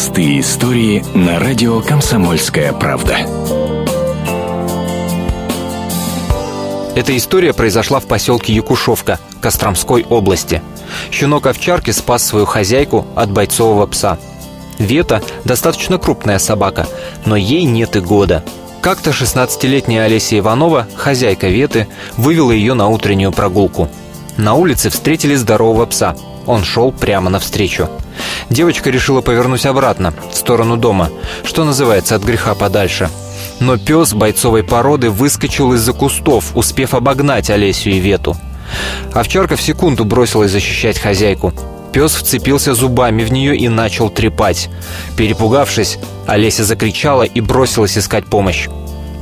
Простые истории на радио «Комсомольская правда». Эта история произошла в поселке Якушовка Костромской области. Щенок овчарки спас свою хозяйку от бойцового пса. Вета – достаточно крупная собака, но ей нет и года. Как-то 16-летняя Олеся Иванова, хозяйка Веты, вывела ее на утреннюю прогулку. На улице встретили здорового пса. Он шел прямо навстречу. Девочка решила повернуть обратно, в сторону дома, что называется, от греха подальше. Но пес бойцовой породы выскочил из-за кустов, успев обогнать Олесю и Вету. Овчарка в секунду бросилась защищать хозяйку. Пес вцепился зубами в нее и начал трепать. Перепугавшись, Олеся закричала и бросилась искать помощь.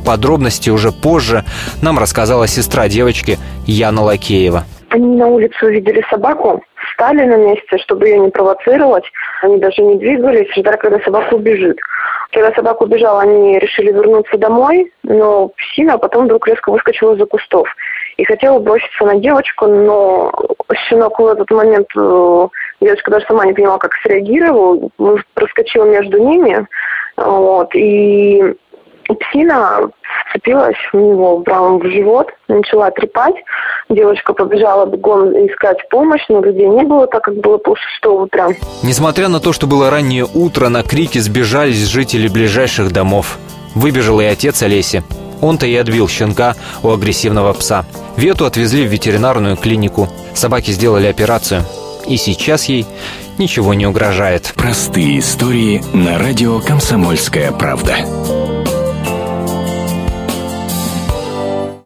Подробности уже позже нам рассказала сестра девочки Яна Лакеева. Они на улице увидели собаку, встали на месте, чтобы ее не провоцировать. Они даже не двигались, ждали, когда собака убежит. Когда собака убежала, они решили вернуться домой, но псина потом вдруг резко выскочила из-за кустов и хотела броситься на девочку, но щенок в этот момент, э, девочка даже сама не поняла, как среагировал, проскочил между ними, вот, и псина вцепилась в него прямо в живот, начала трепать. Девочка побежала бегом искать помощь, но людей не было, так как было полшестого утра. Несмотря на то, что было раннее утро, на крики сбежались жители ближайших домов. Выбежал и отец Олеси. Он-то и отбил щенка у агрессивного пса. Вету отвезли в ветеринарную клинику. Собаки сделали операцию. И сейчас ей ничего не угрожает. Простые истории на радио «Комсомольская правда».